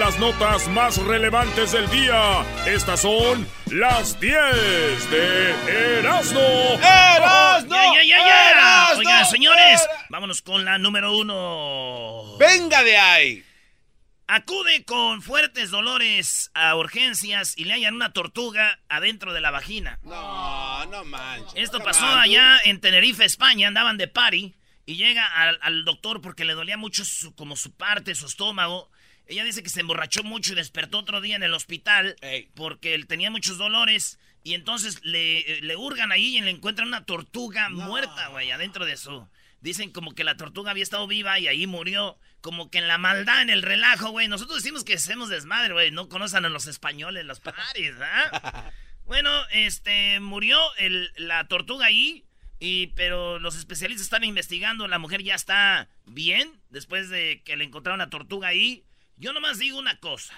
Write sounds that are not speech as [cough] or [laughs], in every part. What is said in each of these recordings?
Las notas más relevantes del día. Estas son las 10 de Erasmo. ¡Erasmo! ¡Ya, ya, ya, ya! ¡Erasmo! Oigan, señores, vámonos con la número uno. ¡Venga de ahí! Acude con fuertes dolores a urgencias y le hallan una tortuga adentro de la vagina. No, no manches. Esto No pasó allá en Tenerife, España. Andaban de party y llega al, al doctor porque le dolía mucho su- como su parte, su estómago. Ella dice que se emborrachó mucho y despertó otro día en el hospital Ey. porque él tenía muchos dolores. Y entonces le, le hurgan ahí y le encuentran una tortuga muerta, güey, adentro de su... Dicen como que la tortuga había estado viva y ahí murió. Como que en la maldad, en el relajo, güey. Nosotros decimos que hacemos desmadre, güey. No conocen a los españoles, los paris, ¿ah? [laughs] Bueno, este, murió el- la tortuga ahí, y, pero los especialistas están investigando, la mujer ya está bien, después de que le encontraron la tortuga ahí. Yo nomás digo una cosa,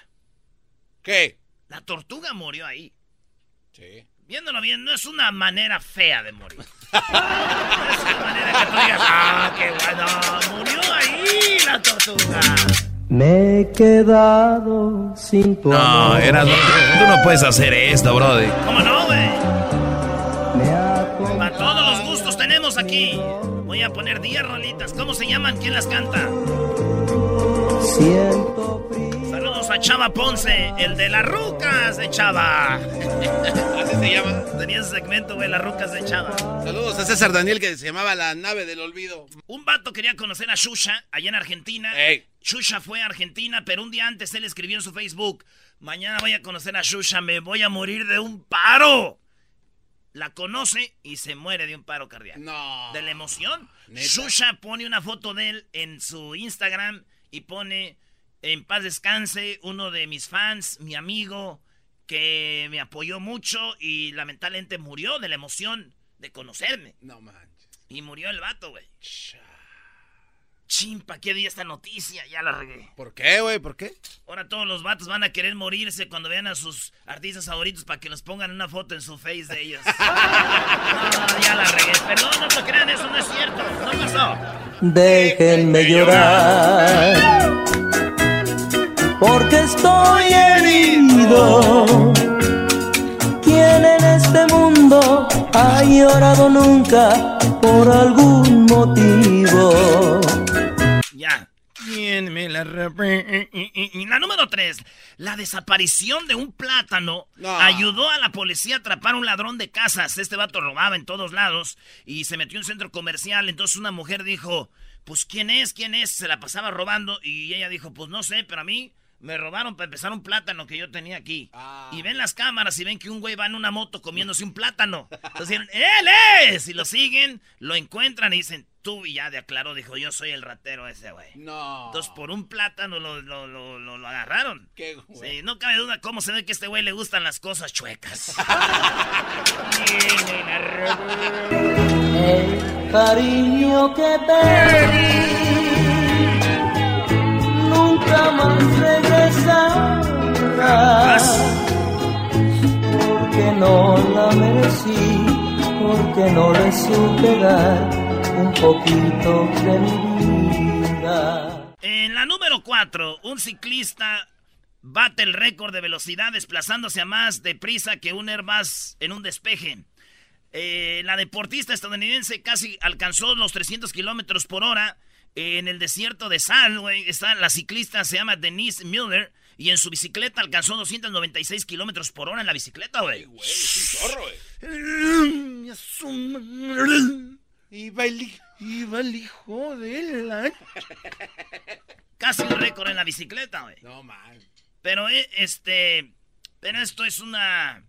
¿Qué? la tortuga murió ahí. Sí. Viéndolo bien, no es una manera fea de morir. [laughs] No es una manera que tú digas, ah, qué bueno, murió ahí la tortuga. Me he quedado sin tu No, amor. era, tú no puedes hacer esto, brody. ¿Cómo no, güey? Para todos los gustos tenemos aquí. Voy a poner 10 rolitas. ¿Cómo se llaman? ¿Quién las canta? siento frío. Saludos a Chava Ponce, el de las rucas de Chava. [laughs] Así se llama. Tenía ese segmento, güey, las rucas de Chava. Saludos a César Daniel que se llamaba La Nave del Olvido. Un vato quería conocer a Shusha allá en Argentina. Ey. Shusha fue a Argentina, pero un día antes él escribió en su Facebook: Mañana voy a conocer a Shusha, me voy a morir de un paro. La conoce y se muere de un paro cardíaco. No. De la emoción. ¿Neta? Shusha pone una foto de él en su Instagram y pone: En paz descanse, uno de mis fans, mi amigo, que me apoyó mucho y lamentablemente murió de la emoción de conocerme. No manches. Y murió el vato, güey. Chimpa, ¿qué día esta noticia? Ya la regué. ¿Por qué, güey? ¿Por qué? Ahora todos los vatos van a querer morirse cuando vean a sus artistas favoritos para que los pongan una foto en su face de ellos. [laughs] No, ya la regué. Perdón, no se crean, eso no es cierto. No pasó. Déjenme llorar. Porque estoy herido. ¿Quién en este mundo ha llorado nunca por algún motivo? Ya. ¿Quién me la Y la número tres, la desaparición de un plátano No. ayudó a la policía a atrapar a un ladrón de casas. Este vato robaba en todos lados y se metió en un centro comercial. Entonces una mujer dijo, pues ¿quién es? ¿Quién es? Se la pasaba robando y ella dijo, pues no sé, pero a mí me robaron para empezar un plátano que yo tenía aquí. Ah. Y ven las cámaras y ven que un güey va en una moto comiéndose un plátano. Entonces dicen, [laughs] ¡él es! Y lo siguen, lo encuentran y dicen, tú y ya de aclaró, dijo, yo soy el ratero ese güey. No. Entonces por un plátano lo, lo, lo, lo- lo agarraron. Qué güey. Sí, no cabe duda cómo se ve que a este güey le gustan las cosas chuecas. [laughs] El cariño que te di nunca más regresará. Porque no la merecí, porque no le supe dar un poquito de mi vida. En la número 4, un ciclista bate el récord de velocidad desplazándose a más deprisa que un Airbus en un despeje. Eh, la deportista estadounidense casi alcanzó los 300 kilómetros por hora en el desierto de Sal, güey, está la ciclista, se llama Denise Miller, y en su bicicleta alcanzó 296 kilómetros por hora en la bicicleta, güey. Güey, es un zorro, güey. Iba el, hi- iba el hijo de la... Casi un récord en la bicicleta, güey. No, man. Pero eh, este, pero esto es una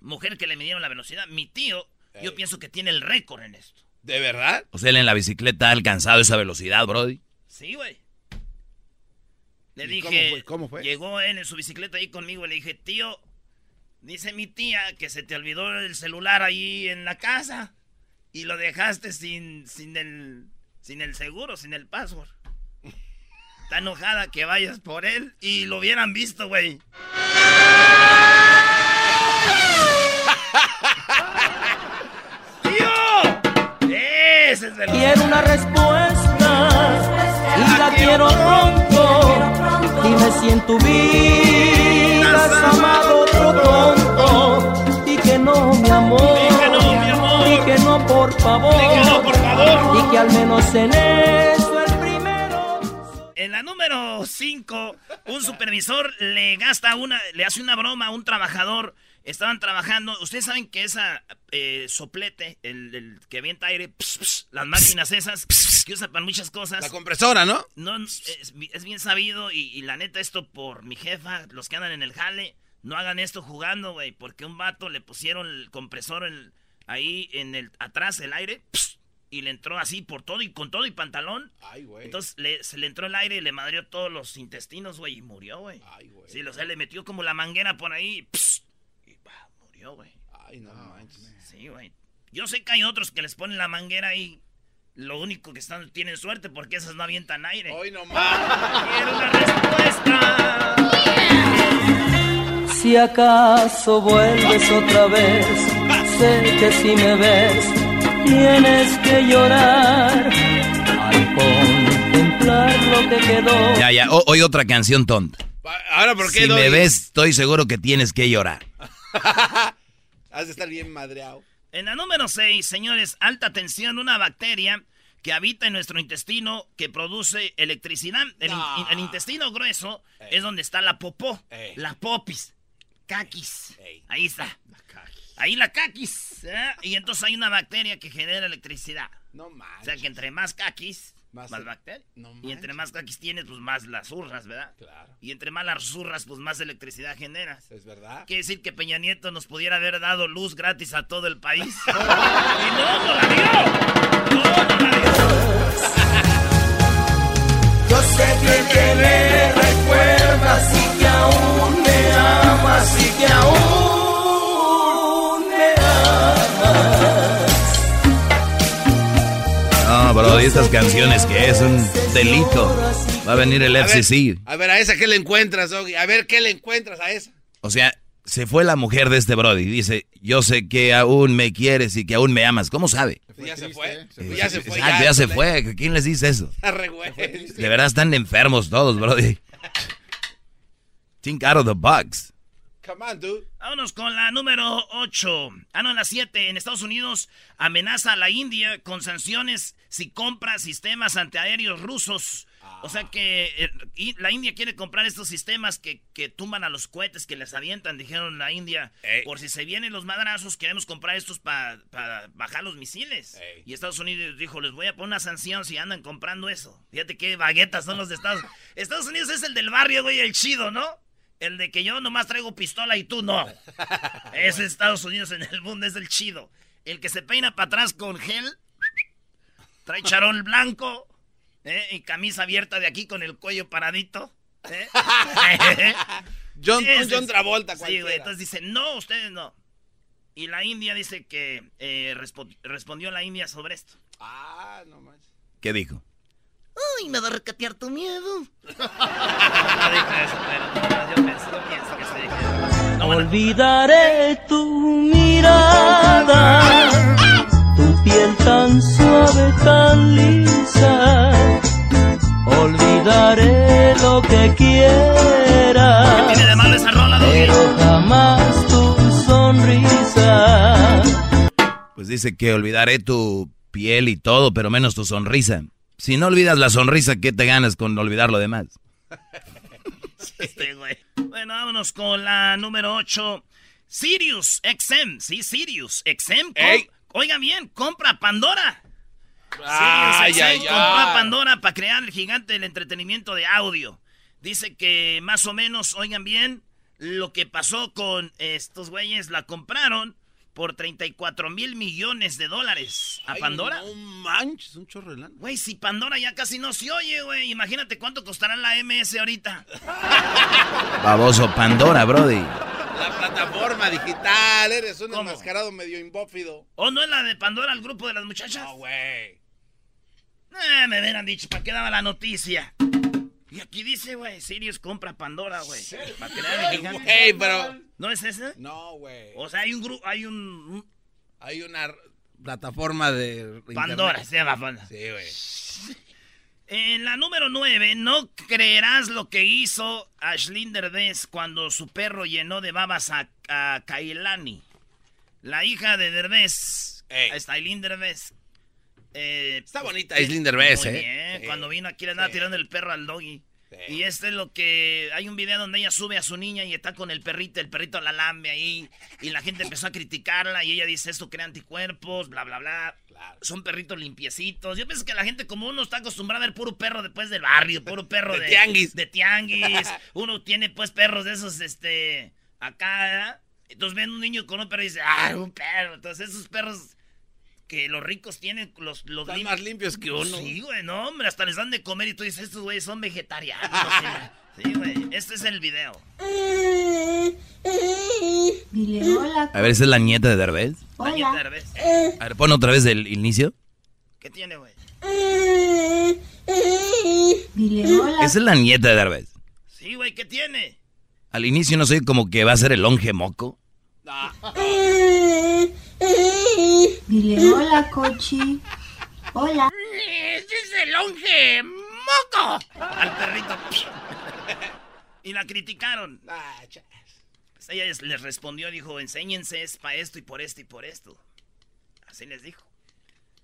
mujer que le midieron la velocidad. Mi tío, yo pienso que tiene el récord en esto. ¿De verdad? O sea, él en la bicicleta ha alcanzado esa velocidad, Brody. Sí, güey. Le ¿Y dije, cómo fue? ¿Cómo fue? llegó él en su bicicleta ahí conmigo y le dije, tío, dice mi tía que se te olvidó el celular ahí en la casa y lo dejaste sin, sin el, sin el seguro, sin el password. Está enojada que vayas por él y lo hubieran visto, güey. Si en tu vida has amado otro tonto y que no, mi amor. Y que no, por favor. Y que al menos en eso el primero. En la número 5, un supervisor le gasta una, le hace una broma a un trabajador. Estaban trabajando. Ustedes saben que esa eh, soplete, el, el que avienta aire, ps, ps, las máquinas esas, que usa para muchas cosas. La compresora, ¿no? No, es, es bien sabido y, y la neta esto por mi jefa, los que andan en el jale, no hagan esto jugando, güey, porque un vato le pusieron el compresor ahí en el atrás el aire y le entró así por todo y con todo y pantalón. Ay, güey. Entonces le- se le entró el aire y le madrió todos los intestinos, güey, y murió, güey. Ay, güey. Sí, o sea, le metió como la manguera por ahí güey. Ay, no manches. Sí, güey. Yo sé que hay otros que les ponen la manguera ahí. Lo único que están tienen suerte porque esas no avientan aire. Hoy no más. Quiero una respuesta. Si acaso vuelves otra vez, sé que si me ves, tienes que llorar al contemplar lo que quedó. Ya, ya. O- hoy otra canción tonta. Ahora, ¿por qué, Si me ves, estoy seguro que tienes que llorar. [laughs] Has de estar bien madreado. En la número 6, señores, alta tensión, una bacteria que habita en nuestro intestino que produce electricidad. El, in- el intestino grueso Ey. es donde está la popó, Ey. la popis, caquis. Ey. Ahí está. Ahí la caquis. ¿eh? Y entonces hay una bacteria que genera electricidad. No O manches. sea que entre más caquis, más, Más- bacteria. no y entre más caquis tienes, pues más las zurras, ¿verdad? Claro. Y entre más las zurras, pues más electricidad generas. ¿Es verdad? Quiere decir que Peña Nieto nos pudiera haber dado luz gratis a todo el país. [laughs] y no, no la dio. No, no la dio. Yo sé que, que estas canciones que es un delito. Va a venir el A ver, FCC. a ver, a esa, ¿qué le encuentras, Doggy? A ver, ¿qué le encuentras a esa? O sea, se fue la mujer de este Brody. Dice, yo sé que aún me quieres y que aún me amas. ¿Cómo sabe? ya se fue. Eh, Ya se fue. Exacto, ya se fue. ¿Quién les dice eso? De verdad están enfermos todos, Brody. [laughs] Think out of the box. Come on, dude. Vámonos con la número 8. Ah, no, la 7. En Estados Unidos amenaza a la India con sanciones si compra sistemas antiaéreos rusos. O sea que eh, y la India quiere comprar estos sistemas que, que tumban a los cohetes que les avientan, dijeron la India. Ey. Por si se vienen los madrazos, queremos comprar estos para bajar los misiles. Ey. Y Estados Unidos dijo, les voy a poner una sanción si andan comprando eso. Fíjate qué baguetas son los de Estados Unidos. Estados Unidos es el del barrio, güey, el chido, ¿no? El de que yo nomás traigo pistola y tú no. [laughs] Ese Estados Unidos en el mundo es el chido. El que se peina para atrás con gel, trae charol blanco ¿eh? y camisa abierta de aquí con el cuello paradito. ¿eh? [laughs] John, es- Travolta, Sí, cualquiera. güey. Entonces dice, no, ustedes no. Y la India dice que eh, respo- respondió la India sobre esto. Ah, no. ¿Qué dijo? Uy, me va a recatear tu miedo. no Olvidaré tu mirada, tu piel tan suave, tan lisa. Olvidaré lo que quiera, tiene de malo esa rola, Doggy? pero jamás tu sonrisa. Pues dice que olvidaré tu piel y todo, pero menos tu sonrisa. Si no olvidas la sonrisa, ¿qué te ganas con olvidar lo demás? [laughs] Este güey. Bueno, vámonos con la número 8. Sirius XM. Sí, Sirius XM. Ey. Oigan bien, compra Pandora. Ay, Sirius ay, XM compró a ay. Pandora para crear el gigante del entretenimiento de audio. Dice que más o menos, oigan bien, lo que pasó con estos güeyes la compraron por 34 mil millones de dólares a Ay, Pandora. No manches, un chorro de lana. Güey, si Pandora ya casi no se oye, güey. Imagínate cuánto costará la MS ahorita. [laughs] Baboso Pandora, Brody. La plataforma digital, eres un ¿Cómo? enmascarado medio imbófido. ¿O no es la de Pandora el grupo de las muchachas? No, güey. Eh, me hubieran dicho, ¿para qué daba la noticia? Y aquí dice, güey, Sirius compra Pandora, güey. Para crear el gigante. Güey, pero. ¿No es ese? No, güey. O sea, hay un grupo, hay un... Hay una plataforma de. Pandora, internet. se llama Pandora. Sí, güey. En la número 9, no creerás lo que hizo Ashlyn Derbez cuando su perro llenó de babas a, a Kailani. La hija de Derbez. Ey. Está Aileen Derbez. Eh, Está bonita Aislinn Derbez, ¿eh? Cuando vino aquí le andaba tirando el perro al doggy. Y este es lo que... Hay un video donde ella sube a su niña y está con el perrito. El perrito la lambe ahí. Y la gente empezó a criticarla. Y ella dice, esto crea anticuerpos, bla, bla, bla. Claro. Son perritos limpiecitos. Yo pienso que la gente, como uno está acostumbrado a ver puro perro después del barrio, puro perro De de, tianguis. De tianguis. [laughs] Uno tiene pues perros de esos, este, acá, ¿verdad? Entonces ven un niño con un perro y dice, ah, un perro. Entonces esos perros que los ricos tienen, los, los Están lim- más limpios que uno. Sí, güey, no, hombre, hasta les dan de comer y tú dices, estos güeyes son vegetarianos. sí, güey, este es el video. Dile hola. A ver, ¿esa es la nieta de Derbez? La nieta Hola. de Derbez. A ver, pon otra vez del inicio. ¿Qué tiene, güey? Dile hola. Esa es la nieta de Derbez. Sí, güey, ¿qué tiene? Al inicio no sé como que va a ser el longe moco. [laughs] [laughs] Dile hola, cochi. Hola. ¡Este es el longe moco! Al perrito. y la criticaron. Ah, chas. Pues ella les- respondió, dijo, enséñense es para esto y por esto y por esto. Así les dijo.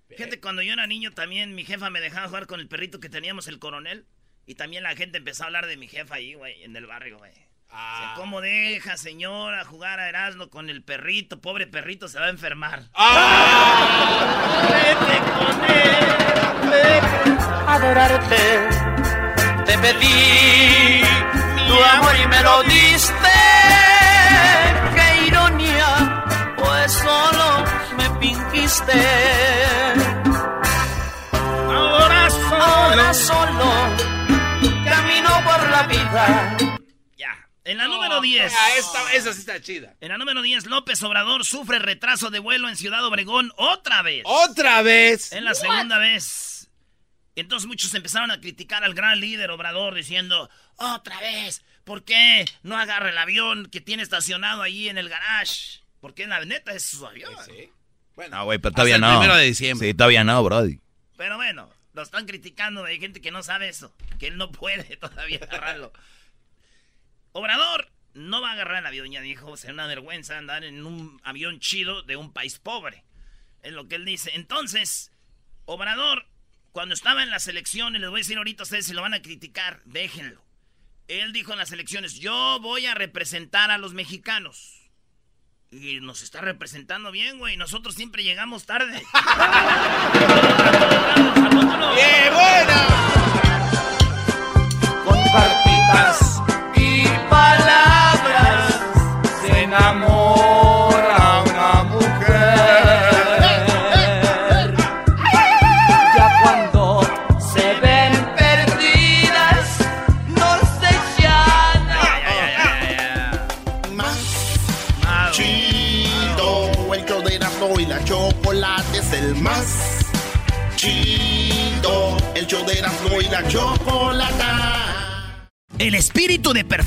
Fíjate, cuando yo era niño también mi jefa me dejaba jugar con el perrito que teníamos, el coronel. Y también la gente empezó a hablar de mi jefa ahí, güey, en el barrio, güey. Ah. ¿Cómo deja, señora, jugar a Erasmo con el perrito? Pobre perrito, se va a enfermar. Ah. Vete con él, adorarte. Te pedí tu amor y me lo diste. Qué ironía, pues solo me fingiste. Ahora Ahora solo camino por la vida. En la número 10. Ah, esta, esa sí está chida. En la número 10, López Obrador sufre retraso de vuelo en Ciudad Obregón otra vez. ¡Otra vez! En la segunda vez. Entonces muchos empezaron a criticar al gran líder Obrador diciendo, otra vez, ¿por qué no agarra el avión que tiene estacionado ahí en el garage? Porque la neta es su avión. Sí. Bueno, No, güey, pero todavía hasta no. el primero de diciembre. Sí, todavía no, Brody. Pero bueno, lo están criticando. Hay gente que no sabe eso. Que él no puede [laughs] todavía agarrarlo. Obrador no va a agarrar el avión, ya dijo. Será una vergüenza andar en un avión chido de un país pobre. Es lo que él dice. Entonces, Obrador, cuando estaba en las elecciones, les voy a decir ahorita a ustedes si lo van a criticar, déjenlo. Él dijo en las elecciones, yo voy a representar a los mexicanos. Y nos está representando bien, güey. Nosotros siempre llegamos tarde. [laughs] ¡Qué buena!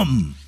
come.